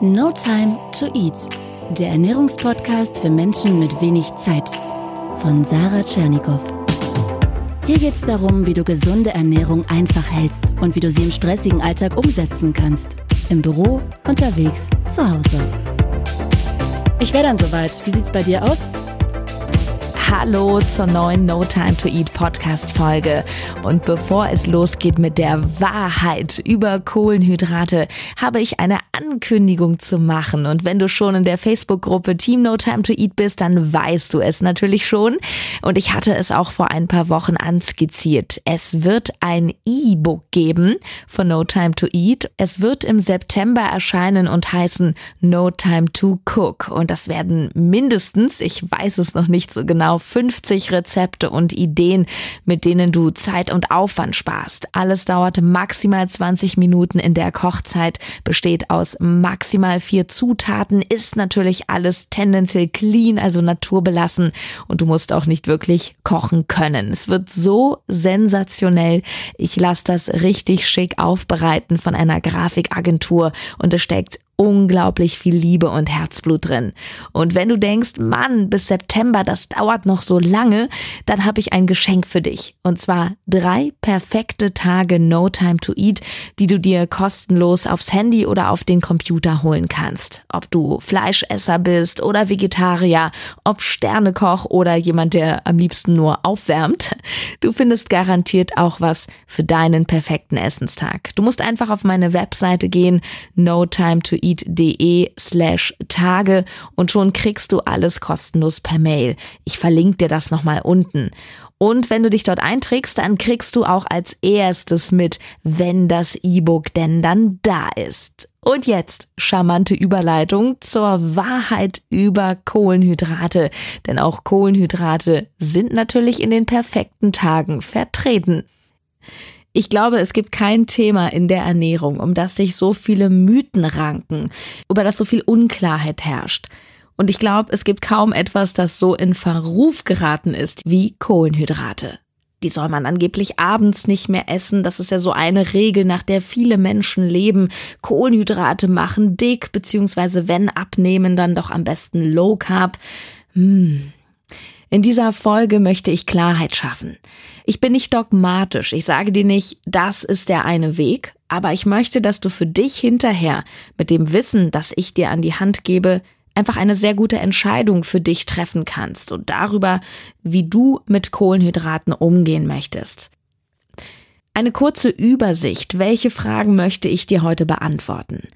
No Time to Eat, der Ernährungspodcast für Menschen mit wenig Zeit von Sarah Tschernikow. Hier geht es darum, wie du gesunde Ernährung einfach hältst und wie du sie im stressigen Alltag umsetzen kannst. Im Büro, unterwegs, zu Hause. Ich wäre dann soweit. Wie sieht's bei dir aus? Hallo zur neuen No Time to Eat Podcast Folge. Und bevor es losgeht mit der Wahrheit über Kohlenhydrate, habe ich eine Ankündigung zu machen. Und wenn du schon in der Facebook-Gruppe Team No Time to Eat bist, dann weißt du es natürlich schon. Und ich hatte es auch vor ein paar Wochen anskizziert. Es wird ein E-Book geben von No Time to Eat. Es wird im September erscheinen und heißen No Time to Cook. Und das werden mindestens, ich weiß es noch nicht so genau, 50 Rezepte und Ideen, mit denen du Zeit und Aufwand sparst. Alles dauert maximal 20 Minuten in der Kochzeit, besteht aus maximal vier Zutaten, ist natürlich alles tendenziell clean, also naturbelassen und du musst auch nicht wirklich kochen können. Es wird so sensationell. Ich lasse das richtig schick aufbereiten von einer Grafikagentur und es steckt unglaublich viel Liebe und Herzblut drin. Und wenn du denkst, Mann, bis September, das dauert noch so lange, dann habe ich ein Geschenk für dich. Und zwar drei perfekte Tage No Time to Eat, die du dir kostenlos aufs Handy oder auf den Computer holen kannst. Ob du Fleischesser bist oder Vegetarier, ob Sternekoch oder jemand, der am liebsten nur aufwärmt. Du findest garantiert auch was für deinen perfekten Essenstag. Du musst einfach auf meine Webseite gehen, no time to eat eat.de slash Tage und schon kriegst du alles kostenlos per Mail. Ich verlinke dir das nochmal unten. Und wenn du dich dort einträgst, dann kriegst du auch als erstes mit, wenn das E-Book denn dann da ist. Und jetzt charmante Überleitung zur Wahrheit über Kohlenhydrate. Denn auch Kohlenhydrate sind natürlich in den perfekten Tagen vertreten. Ich glaube, es gibt kein Thema in der Ernährung, um das sich so viele Mythen ranken, über das so viel Unklarheit herrscht. Und ich glaube, es gibt kaum etwas, das so in Verruf geraten ist wie Kohlenhydrate. Die soll man angeblich abends nicht mehr essen. Das ist ja so eine Regel, nach der viele Menschen leben. Kohlenhydrate machen dick, beziehungsweise wenn abnehmen, dann doch am besten Low Carb. Hm. In dieser Folge möchte ich Klarheit schaffen. Ich bin nicht dogmatisch. Ich sage dir nicht, das ist der eine Weg, aber ich möchte, dass du für dich hinterher mit dem Wissen, das ich dir an die Hand gebe, einfach eine sehr gute Entscheidung für dich treffen kannst und darüber, wie du mit Kohlenhydraten umgehen möchtest. Eine kurze Übersicht, welche Fragen möchte ich dir heute beantworten?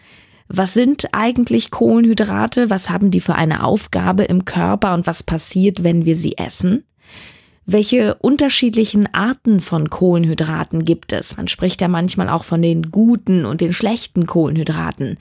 Was sind eigentlich Kohlenhydrate? Was haben die für eine Aufgabe im Körper und was passiert, wenn wir sie essen? Welche unterschiedlichen Arten von Kohlenhydraten gibt es? Man spricht ja manchmal auch von den guten und den schlechten Kohlenhydraten.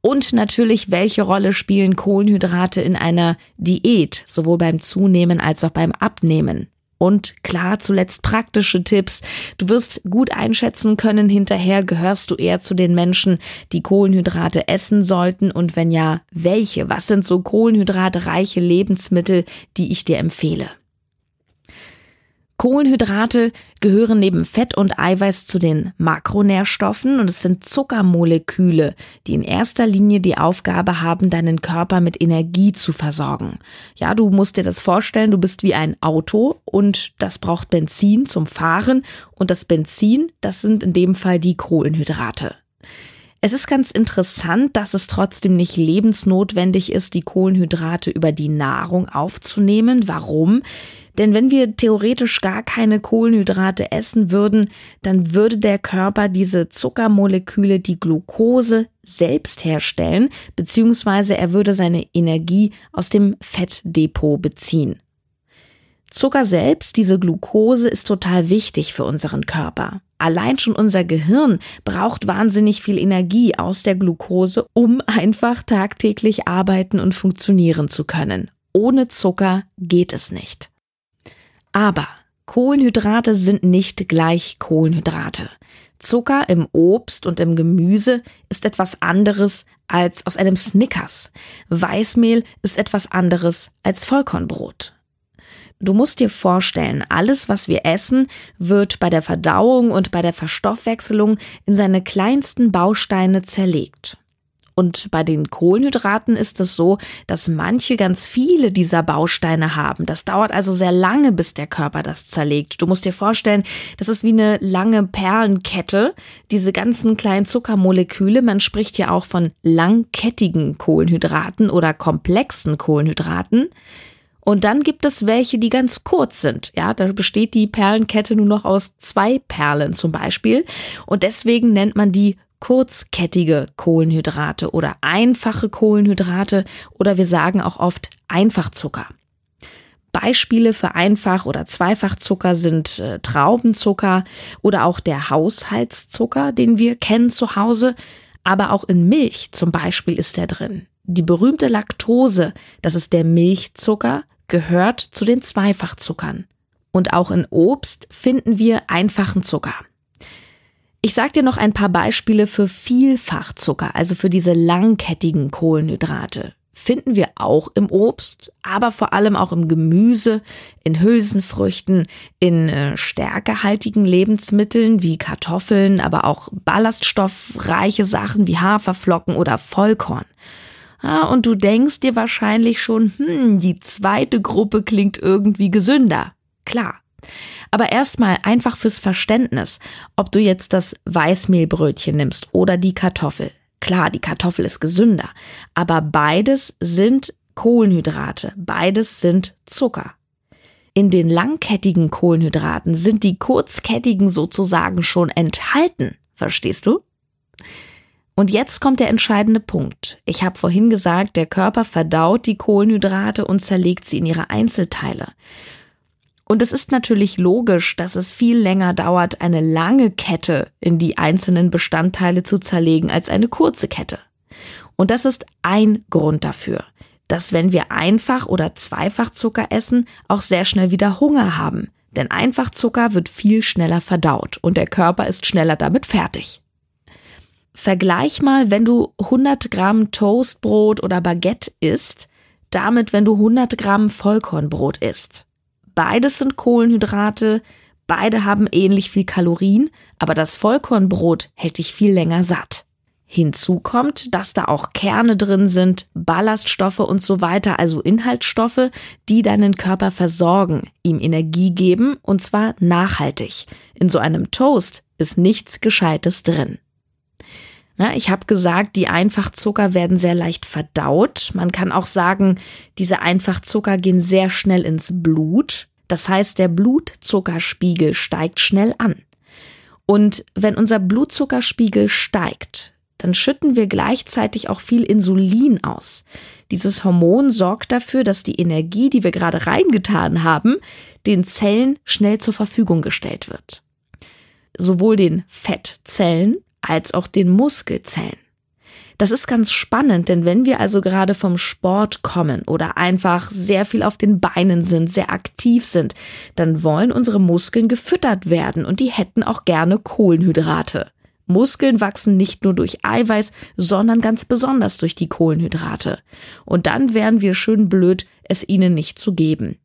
Und natürlich, welche Rolle spielen Kohlenhydrate in einer Diät, sowohl beim Zunehmen als auch beim Abnehmen? Und klar, zuletzt praktische Tipps. Du wirst gut einschätzen können, hinterher gehörst du eher zu den Menschen, die Kohlenhydrate essen sollten und wenn ja, welche? Was sind so kohlenhydratreiche Lebensmittel, die ich dir empfehle? Kohlenhydrate gehören neben Fett und Eiweiß zu den Makronährstoffen und es sind Zuckermoleküle, die in erster Linie die Aufgabe haben, deinen Körper mit Energie zu versorgen. Ja, du musst dir das vorstellen, du bist wie ein Auto und das braucht Benzin zum Fahren und das Benzin, das sind in dem Fall die Kohlenhydrate. Es ist ganz interessant, dass es trotzdem nicht lebensnotwendig ist, die Kohlenhydrate über die Nahrung aufzunehmen. Warum? Denn wenn wir theoretisch gar keine Kohlenhydrate essen würden, dann würde der Körper diese Zuckermoleküle, die Glucose, selbst herstellen, beziehungsweise er würde seine Energie aus dem Fettdepot beziehen. Zucker selbst, diese Glucose, ist total wichtig für unseren Körper. Allein schon unser Gehirn braucht wahnsinnig viel Energie aus der Glucose, um einfach tagtäglich arbeiten und funktionieren zu können. Ohne Zucker geht es nicht. Aber Kohlenhydrate sind nicht gleich Kohlenhydrate. Zucker im Obst und im Gemüse ist etwas anderes als aus einem Snickers. Weißmehl ist etwas anderes als Vollkornbrot. Du musst dir vorstellen, alles, was wir essen, wird bei der Verdauung und bei der Verstoffwechselung in seine kleinsten Bausteine zerlegt. Und bei den Kohlenhydraten ist es so, dass manche ganz viele dieser Bausteine haben. Das dauert also sehr lange, bis der Körper das zerlegt. Du musst dir vorstellen, das ist wie eine lange Perlenkette. Diese ganzen kleinen Zuckermoleküle, man spricht ja auch von langkettigen Kohlenhydraten oder komplexen Kohlenhydraten. Und dann gibt es welche, die ganz kurz sind. Ja, da besteht die Perlenkette nur noch aus zwei Perlen zum Beispiel. Und deswegen nennt man die kurzkettige Kohlenhydrate oder einfache Kohlenhydrate oder wir sagen auch oft Einfachzucker. Beispiele für Einfach- oder Zweifachzucker sind äh, Traubenzucker oder auch der Haushaltszucker, den wir kennen zu Hause, aber auch in Milch zum Beispiel ist der drin. Die berühmte Laktose, das ist der Milchzucker, gehört zu den Zweifachzuckern. Und auch in Obst finden wir einfachen Zucker. Ich sage dir noch ein paar Beispiele für Vielfachzucker, also für diese langkettigen Kohlenhydrate. Finden wir auch im Obst, aber vor allem auch im Gemüse, in Hülsenfrüchten, in äh, stärkehaltigen Lebensmitteln wie Kartoffeln, aber auch ballaststoffreiche Sachen wie Haferflocken oder Vollkorn. Ah, und du denkst dir wahrscheinlich schon, hm, die zweite Gruppe klingt irgendwie gesünder. Klar. Aber erstmal einfach fürs Verständnis, ob du jetzt das Weißmehlbrötchen nimmst oder die Kartoffel. Klar, die Kartoffel ist gesünder, aber beides sind Kohlenhydrate, beides sind Zucker. In den langkettigen Kohlenhydraten sind die kurzkettigen sozusagen schon enthalten, verstehst du? Und jetzt kommt der entscheidende Punkt. Ich habe vorhin gesagt, der Körper verdaut die Kohlenhydrate und zerlegt sie in ihre Einzelteile. Und es ist natürlich logisch, dass es viel länger dauert, eine lange Kette in die einzelnen Bestandteile zu zerlegen als eine kurze Kette. Und das ist ein Grund dafür, dass wenn wir Einfach- oder Zweifachzucker essen, auch sehr schnell wieder Hunger haben. Denn Einfachzucker wird viel schneller verdaut und der Körper ist schneller damit fertig. Vergleich mal, wenn du 100 Gramm Toastbrot oder Baguette isst, damit, wenn du 100 Gramm Vollkornbrot isst. Beides sind Kohlenhydrate, beide haben ähnlich viel Kalorien, aber das Vollkornbrot hält dich viel länger satt. Hinzu kommt, dass da auch Kerne drin sind, Ballaststoffe und so weiter, also Inhaltsstoffe, die deinen Körper versorgen, ihm Energie geben und zwar nachhaltig. In so einem Toast ist nichts Gescheites drin. Ja, ich habe gesagt, die Einfachzucker werden sehr leicht verdaut. Man kann auch sagen, diese Einfachzucker gehen sehr schnell ins Blut. Das heißt, der Blutzuckerspiegel steigt schnell an. Und wenn unser Blutzuckerspiegel steigt, dann schütten wir gleichzeitig auch viel Insulin aus. Dieses Hormon sorgt dafür, dass die Energie, die wir gerade reingetan haben, den Zellen schnell zur Verfügung gestellt wird. Sowohl den Fettzellen als auch den Muskelzellen. Das ist ganz spannend, denn wenn wir also gerade vom Sport kommen oder einfach sehr viel auf den Beinen sind, sehr aktiv sind, dann wollen unsere Muskeln gefüttert werden und die hätten auch gerne Kohlenhydrate. Muskeln wachsen nicht nur durch Eiweiß, sondern ganz besonders durch die Kohlenhydrate. Und dann wären wir schön blöd, es ihnen nicht zu geben.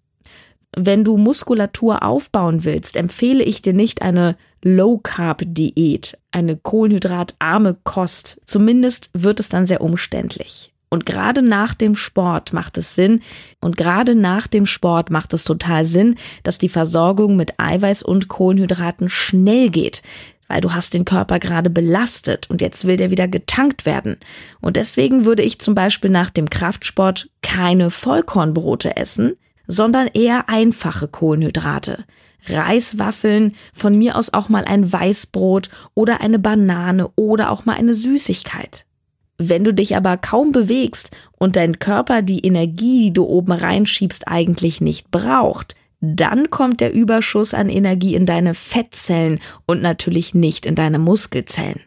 Wenn du Muskulatur aufbauen willst, empfehle ich dir nicht eine Low-Carb-Diät, eine kohlenhydratarme Kost. Zumindest wird es dann sehr umständlich. Und gerade nach dem Sport macht es Sinn, und gerade nach dem Sport macht es total Sinn, dass die Versorgung mit Eiweiß und Kohlenhydraten schnell geht, weil du hast den Körper gerade belastet und jetzt will der wieder getankt werden. Und deswegen würde ich zum Beispiel nach dem Kraftsport keine Vollkornbrote essen, sondern eher einfache Kohlenhydrate. Reiswaffeln, von mir aus auch mal ein Weißbrot oder eine Banane oder auch mal eine Süßigkeit. Wenn du dich aber kaum bewegst und dein Körper die Energie, die du oben reinschiebst, eigentlich nicht braucht, dann kommt der Überschuss an Energie in deine Fettzellen und natürlich nicht in deine Muskelzellen.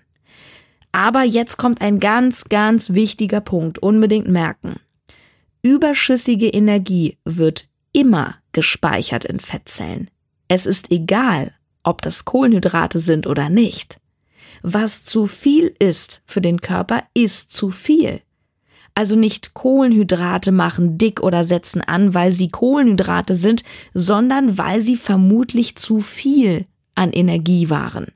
Aber jetzt kommt ein ganz, ganz wichtiger Punkt, unbedingt merken. Überschüssige Energie wird immer gespeichert in Fettzellen. Es ist egal, ob das Kohlenhydrate sind oder nicht. Was zu viel ist für den Körper, ist zu viel. Also nicht Kohlenhydrate machen dick oder setzen an, weil sie Kohlenhydrate sind, sondern weil sie vermutlich zu viel an Energie waren.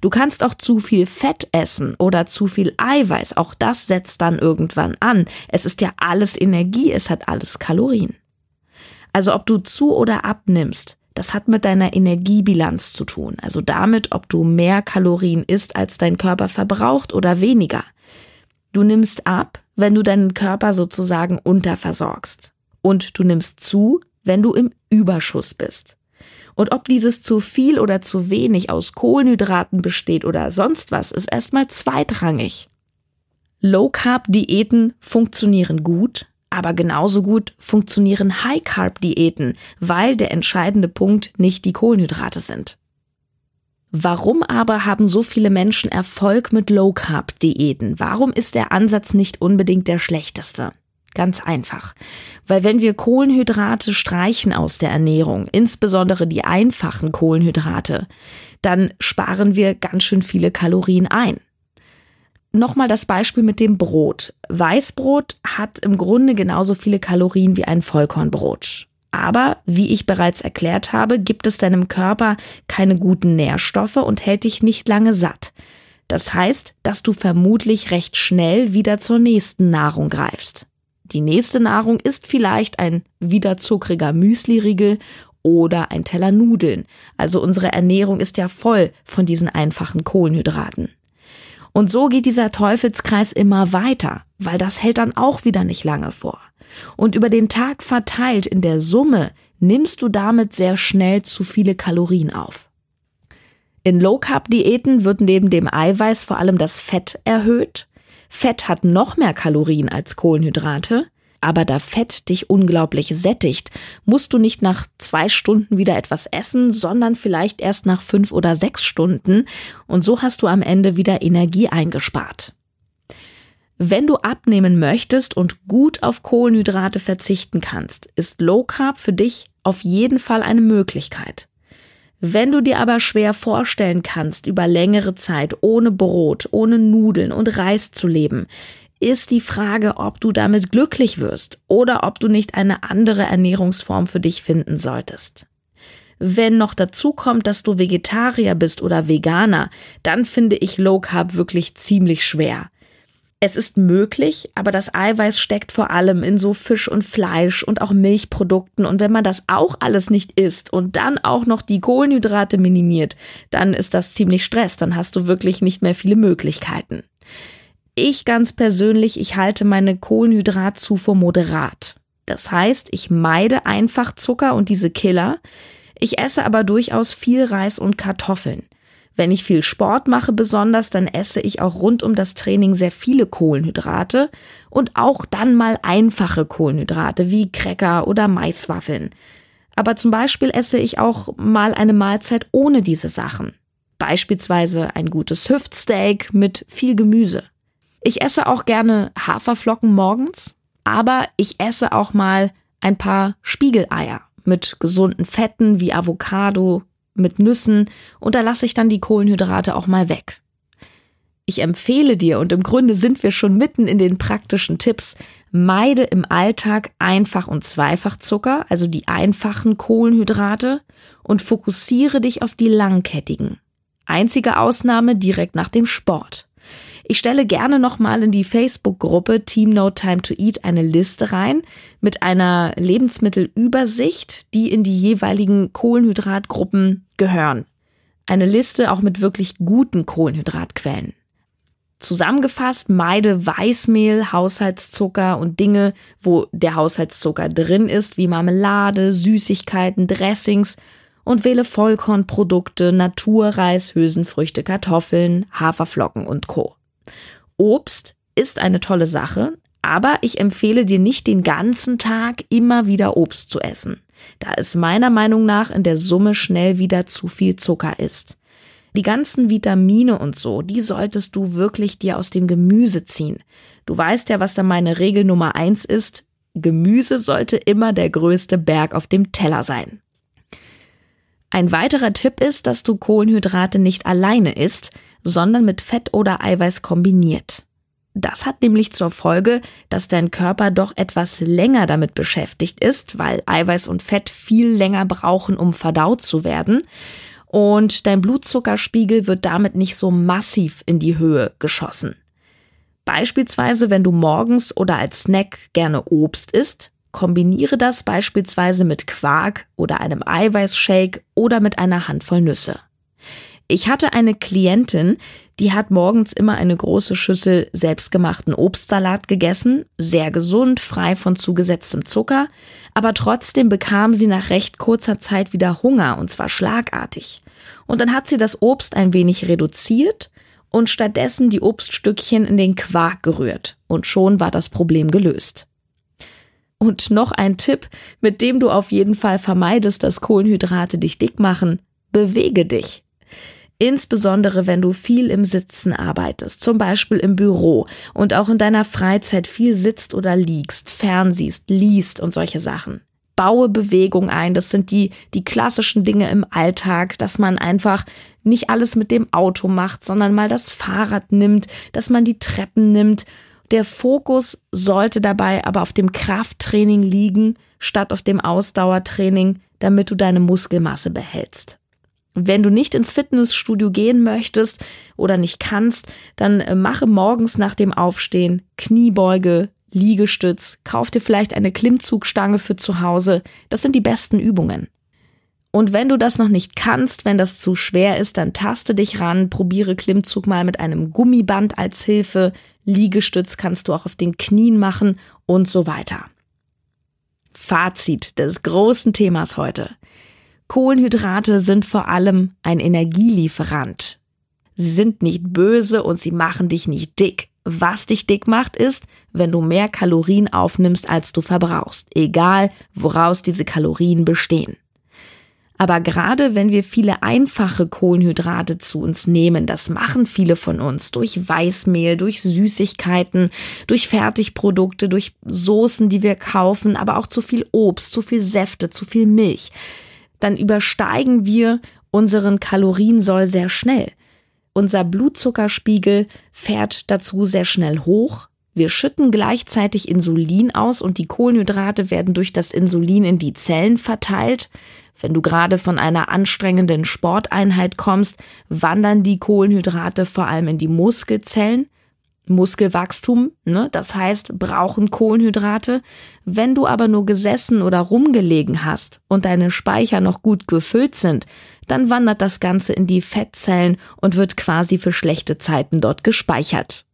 Du kannst auch zu viel Fett essen oder zu viel Eiweiß. Auch das setzt dann irgendwann an. Es ist ja alles Energie, es hat alles Kalorien. Also ob du zu oder abnimmst, das hat mit deiner Energiebilanz zu tun. Also damit, ob du mehr Kalorien isst, als dein Körper verbraucht oder weniger. Du nimmst ab, wenn du deinen Körper sozusagen unterversorgst. Und du nimmst zu, wenn du im Überschuss bist. Und ob dieses zu viel oder zu wenig aus Kohlenhydraten besteht oder sonst was, ist erstmal zweitrangig. Low Carb Diäten funktionieren gut, aber genauso gut funktionieren High Carb Diäten, weil der entscheidende Punkt nicht die Kohlenhydrate sind. Warum aber haben so viele Menschen Erfolg mit Low Carb Diäten? Warum ist der Ansatz nicht unbedingt der schlechteste? Ganz einfach. Weil wenn wir Kohlenhydrate streichen aus der Ernährung, insbesondere die einfachen Kohlenhydrate, dann sparen wir ganz schön viele Kalorien ein. Nochmal das Beispiel mit dem Brot. Weißbrot hat im Grunde genauso viele Kalorien wie ein Vollkornbrot. Aber, wie ich bereits erklärt habe, gibt es deinem Körper keine guten Nährstoffe und hält dich nicht lange satt. Das heißt, dass du vermutlich recht schnell wieder zur nächsten Nahrung greifst. Die nächste Nahrung ist vielleicht ein wieder zuckriger Müsliriegel oder ein Teller Nudeln. Also unsere Ernährung ist ja voll von diesen einfachen Kohlenhydraten. Und so geht dieser Teufelskreis immer weiter, weil das hält dann auch wieder nicht lange vor. Und über den Tag verteilt in der Summe nimmst du damit sehr schnell zu viele Kalorien auf. In Low Carb Diäten wird neben dem Eiweiß vor allem das Fett erhöht Fett hat noch mehr Kalorien als Kohlenhydrate, aber da Fett dich unglaublich sättigt, musst du nicht nach zwei Stunden wieder etwas essen, sondern vielleicht erst nach fünf oder sechs Stunden und so hast du am Ende wieder Energie eingespart. Wenn du abnehmen möchtest und gut auf Kohlenhydrate verzichten kannst, ist Low Carb für dich auf jeden Fall eine Möglichkeit. Wenn du dir aber schwer vorstellen kannst, über längere Zeit ohne Brot, ohne Nudeln und Reis zu leben, ist die Frage, ob du damit glücklich wirst oder ob du nicht eine andere Ernährungsform für dich finden solltest. Wenn noch dazu kommt, dass du Vegetarier bist oder Veganer, dann finde ich Low Carb wirklich ziemlich schwer. Es ist möglich, aber das Eiweiß steckt vor allem in so Fisch und Fleisch und auch Milchprodukten. Und wenn man das auch alles nicht isst und dann auch noch die Kohlenhydrate minimiert, dann ist das ziemlich Stress. Dann hast du wirklich nicht mehr viele Möglichkeiten. Ich ganz persönlich, ich halte meine Kohlenhydratzufuhr moderat. Das heißt, ich meide einfach Zucker und diese Killer. Ich esse aber durchaus viel Reis und Kartoffeln. Wenn ich viel Sport mache besonders, dann esse ich auch rund um das Training sehr viele Kohlenhydrate und auch dann mal einfache Kohlenhydrate wie Cracker oder Maiswaffeln. Aber zum Beispiel esse ich auch mal eine Mahlzeit ohne diese Sachen. Beispielsweise ein gutes Hüftsteak mit viel Gemüse. Ich esse auch gerne Haferflocken morgens, aber ich esse auch mal ein paar Spiegeleier mit gesunden Fetten wie Avocado, mit Nüssen und da lasse ich dann die Kohlenhydrate auch mal weg. Ich empfehle dir, und im Grunde sind wir schon mitten in den praktischen Tipps, meide im Alltag Einfach- und Zweifachzucker, also die einfachen Kohlenhydrate, und fokussiere dich auf die langkettigen. Einzige Ausnahme direkt nach dem Sport. Ich stelle gerne nochmal in die Facebook-Gruppe Team No Time to Eat eine Liste rein mit einer Lebensmittelübersicht, die in die jeweiligen Kohlenhydratgruppen gehören. Eine Liste auch mit wirklich guten Kohlenhydratquellen. Zusammengefasst, meide Weißmehl, Haushaltszucker und Dinge, wo der Haushaltszucker drin ist, wie Marmelade, Süßigkeiten, Dressings und wähle Vollkornprodukte, Naturreis, Hülsenfrüchte, Kartoffeln, Haferflocken und Co. Obst ist eine tolle Sache, aber ich empfehle dir nicht den ganzen Tag immer wieder Obst zu essen, da es meiner Meinung nach in der Summe schnell wieder zu viel Zucker ist. Die ganzen Vitamine und so, die solltest du wirklich dir aus dem Gemüse ziehen. Du weißt ja, was da meine Regel Nummer eins ist. Gemüse sollte immer der größte Berg auf dem Teller sein. Ein weiterer Tipp ist, dass du Kohlenhydrate nicht alleine isst, sondern mit Fett oder Eiweiß kombiniert. Das hat nämlich zur Folge, dass dein Körper doch etwas länger damit beschäftigt ist, weil Eiweiß und Fett viel länger brauchen, um verdaut zu werden. und dein Blutzuckerspiegel wird damit nicht so massiv in die Höhe geschossen. Beispielsweise, wenn du morgens oder als Snack gerne Obst isst, kombiniere das beispielsweise mit Quark oder einem Eiweißshake oder mit einer Handvoll Nüsse. Ich hatte eine Klientin, die hat morgens immer eine große Schüssel selbstgemachten Obstsalat gegessen, sehr gesund, frei von zugesetztem Zucker, aber trotzdem bekam sie nach recht kurzer Zeit wieder Hunger und zwar schlagartig. Und dann hat sie das Obst ein wenig reduziert und stattdessen die Obststückchen in den Quark gerührt. Und schon war das Problem gelöst. Und noch ein Tipp, mit dem du auf jeden Fall vermeidest, dass Kohlenhydrate dich dick machen. Bewege dich. Insbesondere wenn du viel im Sitzen arbeitest, zum Beispiel im Büro und auch in deiner Freizeit viel sitzt oder liegst, fernsiehst, liest und solche Sachen baue Bewegung ein. Das sind die, die klassischen Dinge im Alltag, dass man einfach nicht alles mit dem Auto macht, sondern mal das Fahrrad nimmt, dass man die Treppen nimmt. Der Fokus sollte dabei aber auf dem Krafttraining liegen, statt auf dem Ausdauertraining, damit du deine Muskelmasse behältst. Wenn du nicht ins Fitnessstudio gehen möchtest oder nicht kannst, dann äh, mache morgens nach dem Aufstehen Kniebeuge, Liegestütz, kauf dir vielleicht eine Klimmzugstange für zu Hause. Das sind die besten Übungen. Und wenn du das noch nicht kannst, wenn das zu schwer ist, dann taste dich ran, probiere Klimmzug mal mit einem Gummiband als Hilfe, Liegestütz kannst du auch auf den Knien machen und so weiter. Fazit des großen Themas heute. Kohlenhydrate sind vor allem ein Energielieferant. Sie sind nicht böse und sie machen dich nicht dick. Was dich dick macht, ist, wenn du mehr Kalorien aufnimmst, als du verbrauchst, egal woraus diese Kalorien bestehen. Aber gerade wenn wir viele einfache Kohlenhydrate zu uns nehmen, das machen viele von uns durch Weißmehl, durch Süßigkeiten, durch Fertigprodukte, durch Soßen, die wir kaufen, aber auch zu viel Obst, zu viel Säfte, zu viel Milch, dann übersteigen wir unseren Kaloriensoll sehr schnell. Unser Blutzuckerspiegel fährt dazu sehr schnell hoch. Wir schütten gleichzeitig Insulin aus und die Kohlenhydrate werden durch das Insulin in die Zellen verteilt. Wenn du gerade von einer anstrengenden Sporteinheit kommst, wandern die Kohlenhydrate vor allem in die Muskelzellen. Muskelwachstum, ne? das heißt, brauchen Kohlenhydrate. Wenn du aber nur gesessen oder rumgelegen hast und deine Speicher noch gut gefüllt sind, dann wandert das Ganze in die Fettzellen und wird quasi für schlechte Zeiten dort gespeichert.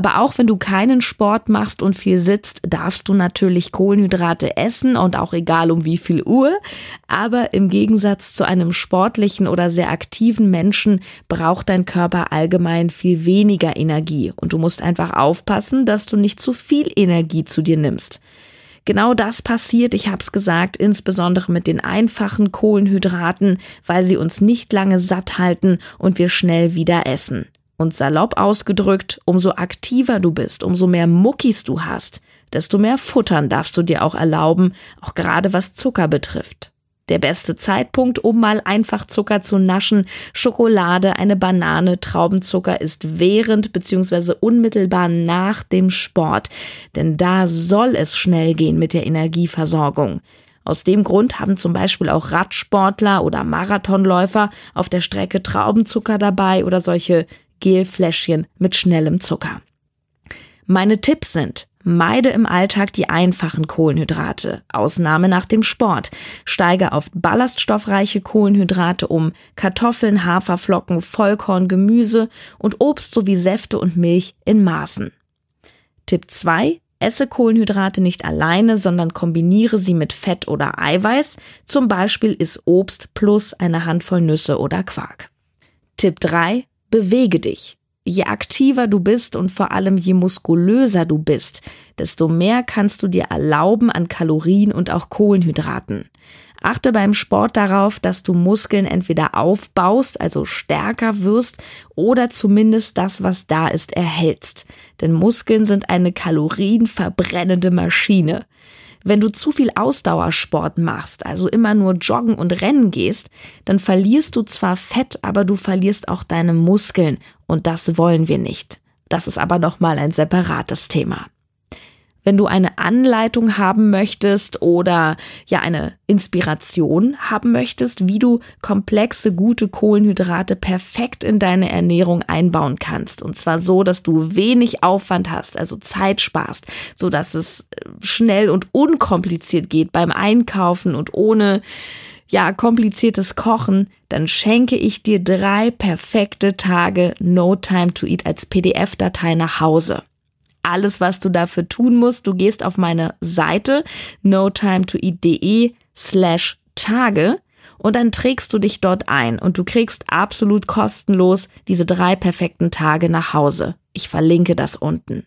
Aber auch wenn du keinen Sport machst und viel sitzt, darfst du natürlich Kohlenhydrate essen und auch egal um wie viel Uhr. Aber im Gegensatz zu einem sportlichen oder sehr aktiven Menschen braucht dein Körper allgemein viel weniger Energie und du musst einfach aufpassen, dass du nicht zu viel Energie zu dir nimmst. Genau das passiert, ich habe es gesagt, insbesondere mit den einfachen Kohlenhydraten, weil sie uns nicht lange satt halten und wir schnell wieder essen. Und salopp ausgedrückt, umso aktiver du bist, umso mehr Muckis du hast, desto mehr Futtern darfst du dir auch erlauben, auch gerade was Zucker betrifft. Der beste Zeitpunkt, um mal einfach Zucker zu naschen, Schokolade, eine Banane, Traubenzucker ist während bzw. unmittelbar nach dem Sport, denn da soll es schnell gehen mit der Energieversorgung. Aus dem Grund haben zum Beispiel auch Radsportler oder Marathonläufer auf der Strecke Traubenzucker dabei oder solche Gelfläschchen mit schnellem Zucker. Meine Tipps sind, Meide im Alltag die einfachen Kohlenhydrate, Ausnahme nach dem Sport. Steige auf ballaststoffreiche Kohlenhydrate um, Kartoffeln, Haferflocken, Vollkorn, Gemüse und Obst sowie Säfte und Milch in Maßen. Tipp 2. Esse Kohlenhydrate nicht alleine, sondern kombiniere sie mit Fett oder Eiweiß. Zum Beispiel ist Obst plus eine Handvoll Nüsse oder Quark. Tipp 3. Bewege dich. Je aktiver du bist und vor allem je muskulöser du bist, desto mehr kannst du dir erlauben an Kalorien und auch Kohlenhydraten. Achte beim Sport darauf, dass du Muskeln entweder aufbaust, also stärker wirst, oder zumindest das, was da ist, erhältst. Denn Muskeln sind eine kalorienverbrennende Maschine. Wenn du zu viel Ausdauersport machst, also immer nur joggen und rennen gehst, dann verlierst du zwar Fett, aber du verlierst auch deine Muskeln und das wollen wir nicht. Das ist aber nochmal ein separates Thema. Wenn du eine Anleitung haben möchtest oder ja eine Inspiration haben möchtest, wie du komplexe, gute Kohlenhydrate perfekt in deine Ernährung einbauen kannst. Und zwar so, dass du wenig Aufwand hast, also Zeit sparst, so dass es äh, schnell und unkompliziert geht beim Einkaufen und ohne ja, kompliziertes Kochen, dann schenke ich dir drei perfekte Tage No Time to Eat als PDF-Datei nach Hause alles, was du dafür tun musst. Du gehst auf meine Seite notimetoeat.de slash Tage und dann trägst du dich dort ein und du kriegst absolut kostenlos diese drei perfekten Tage nach Hause. Ich verlinke das unten.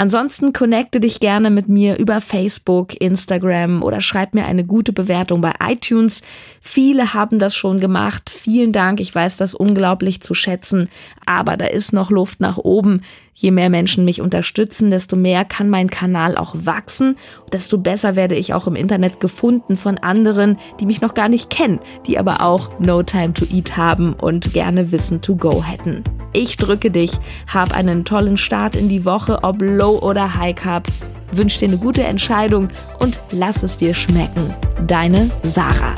Ansonsten connecte dich gerne mit mir über Facebook, Instagram oder schreib mir eine gute Bewertung bei iTunes. Viele haben das schon gemacht. Vielen Dank. Ich weiß das unglaublich zu schätzen. Aber da ist noch Luft nach oben. Je mehr Menschen mich unterstützen, desto mehr kann mein Kanal auch wachsen, desto besser werde ich auch im Internet gefunden von anderen, die mich noch gar nicht kennen, die aber auch No Time to Eat haben und gerne Wissen to Go hätten. Ich drücke dich, hab einen tollen Start in die Woche, ob Low oder High Carb. Wünsche dir eine gute Entscheidung und lass es dir schmecken. Deine Sarah.